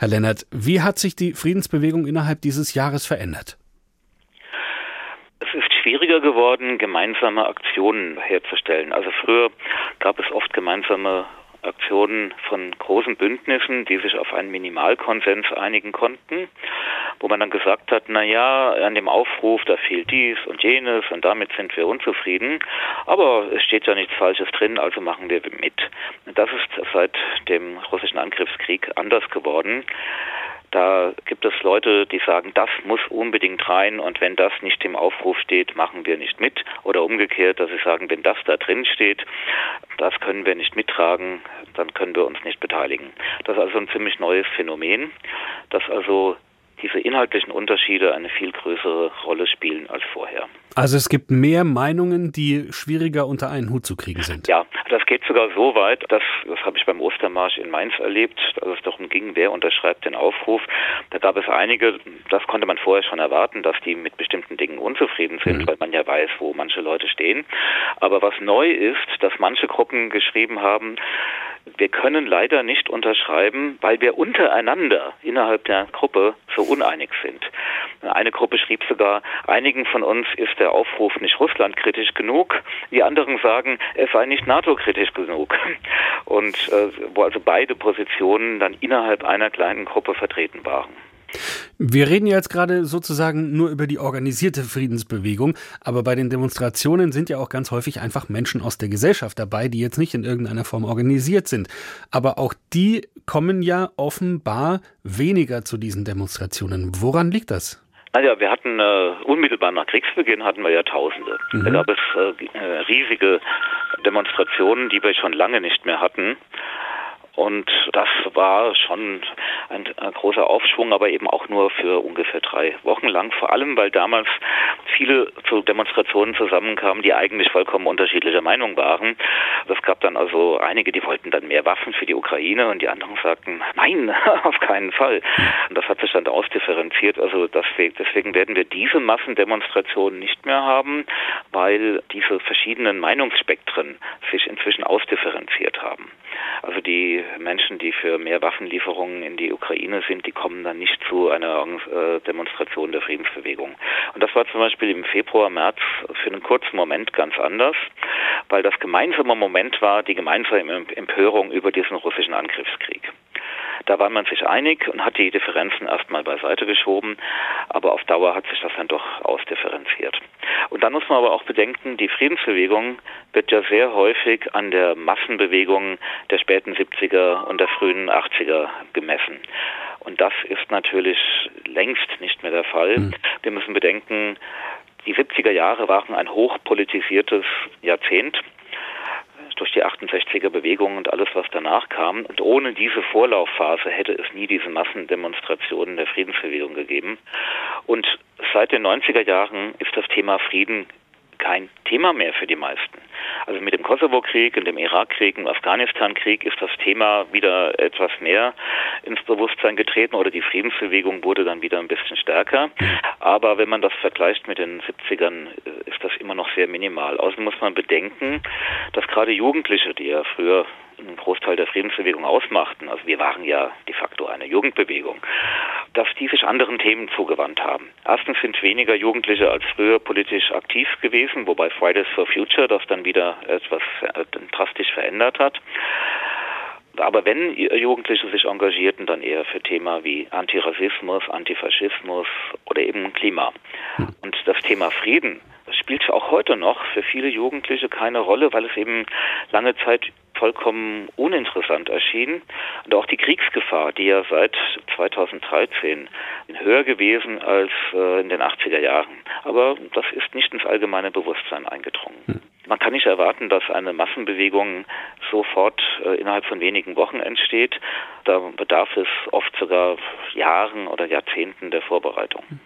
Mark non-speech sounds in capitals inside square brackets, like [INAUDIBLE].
Herr Lennart, wie hat sich die Friedensbewegung innerhalb dieses Jahres verändert? Es ist schwieriger geworden, gemeinsame Aktionen herzustellen. Also früher gab es oft gemeinsame Aktionen von großen Bündnissen, die sich auf einen Minimalkonsens einigen konnten, wo man dann gesagt hat, na ja, an dem Aufruf, da fehlt dies und jenes und damit sind wir unzufrieden, aber es steht ja nichts Falsches drin, also machen wir mit. Das ist seit dem russischen Angriffskrieg anders geworden. Da gibt es Leute, die sagen, das muss unbedingt rein und wenn das nicht im Aufruf steht, machen wir nicht mit. Oder umgekehrt, dass sie sagen, wenn das da drin steht, das können wir nicht mittragen, dann können wir uns nicht beteiligen. Das ist also ein ziemlich neues Phänomen, dass also diese inhaltlichen Unterschiede eine viel größere Rolle spielen als vorher. Also es gibt mehr Meinungen, die schwieriger unter einen Hut zu kriegen sind. Ja, das geht sogar so weit, dass, das habe ich beim Ostermarsch in Mainz erlebt, als es darum ging, wer unterschreibt den Aufruf. Da gab es einige, das konnte man vorher schon erwarten, dass die mit bestimmten Dingen unzufrieden sind, mhm. weil man ja weiß, wo manche Leute stehen. Aber was neu ist, dass manche Gruppen geschrieben haben, wir können leider nicht unterschreiben, weil wir untereinander innerhalb der Gruppe so uneinig sind. Eine Gruppe schrieb sogar, einigen von uns ist der Aufruf nicht russlandkritisch genug, die anderen sagen, es sei nicht NATO-kritisch genug. Und äh, wo also beide Positionen dann innerhalb einer kleinen Gruppe vertreten waren. Wir reden ja jetzt gerade sozusagen nur über die organisierte Friedensbewegung, aber bei den Demonstrationen sind ja auch ganz häufig einfach Menschen aus der Gesellschaft dabei, die jetzt nicht in irgendeiner Form organisiert sind. Aber auch die kommen ja offenbar weniger zu diesen Demonstrationen. Woran liegt das? Naja, wir hatten äh, unmittelbar nach Kriegsbeginn hatten wir ja Tausende. Mhm. Da gab es äh, riesige Demonstrationen, die wir schon lange nicht mehr hatten. Und das war schon ein, ein, großer Aufschwung, aber eben auch nur für ungefähr drei Wochen lang. Vor allem, weil damals viele zu Demonstrationen zusammenkamen, die eigentlich vollkommen unterschiedlicher Meinung waren. Es gab dann also einige, die wollten dann mehr Waffen für die Ukraine und die anderen sagten, nein, [LAUGHS] auf keinen Fall. Und das hat sich dann ausdifferenziert. Also deswegen, deswegen werden wir diese Massendemonstrationen nicht mehr haben, weil diese verschiedenen Meinungsspektren sich inzwischen ausdifferenziert haben. Also die Menschen, die für mehr Waffenlieferungen in die Ukraine sind, die kommen dann nicht zu einer äh, Demonstration der Friedensbewegung. Und das war zum Beispiel im Februar, März für einen kurzen Moment ganz anders, weil das gemeinsame Moment war die gemeinsame Empörung über diesen russischen Angriffskrieg. Da war man sich einig und hat die Differenzen erstmal beiseite geschoben, aber auf Dauer hat sich das dann doch ausdifferenziert. Und dann muss man aber auch bedenken, die Friedensbewegung wird ja sehr häufig an der Massenbewegung der späten 70er und der frühen 80er gemessen. Und das ist natürlich längst nicht mehr der Fall. Mhm. Wir müssen bedenken, die 70er Jahre waren ein hochpolitisiertes Jahrzehnt durch die 68er Bewegung und alles, was danach kam. Und ohne diese Vorlaufphase hätte es nie diese Massendemonstrationen der Friedensbewegung gegeben. Und seit den 90er Jahren ist das Thema Frieden kein Thema mehr für die meisten. Also mit dem Kosovo-Krieg und dem Irak-Krieg und Afghanistan-Krieg ist das Thema wieder etwas mehr ins Bewusstsein getreten oder die Friedensbewegung wurde dann wieder ein bisschen stärker. Aber wenn man das vergleicht mit den 70ern, äh, ist das immer noch sehr minimal. Außerdem muss man bedenken, dass gerade Jugendliche, die ja früher einen Großteil der Friedensbewegung ausmachten, also wir waren ja de facto eine Jugendbewegung, dass die sich anderen Themen zugewandt haben. Erstens sind weniger Jugendliche als früher politisch aktiv gewesen, wobei Fridays for Future das dann wieder etwas äh, drastisch verändert hat. Aber wenn Jugendliche sich engagierten, dann eher für Themen wie Antirassismus, Antifaschismus oder eben Klima. Hm. Und das Thema Frieden spielt auch heute noch für viele Jugendliche keine Rolle, weil es eben lange Zeit vollkommen uninteressant erschien. Und auch die Kriegsgefahr, die ja seit 2013 höher gewesen als äh, in den 80er Jahren. Aber das ist nicht ins allgemeine Bewusstsein eingedrungen. Hm. Man kann nicht erwarten, dass eine Massenbewegung sofort äh, innerhalb von wenigen Wochen entsteht. Da bedarf es oft sogar Jahren oder Jahrzehnten der Vorbereitung.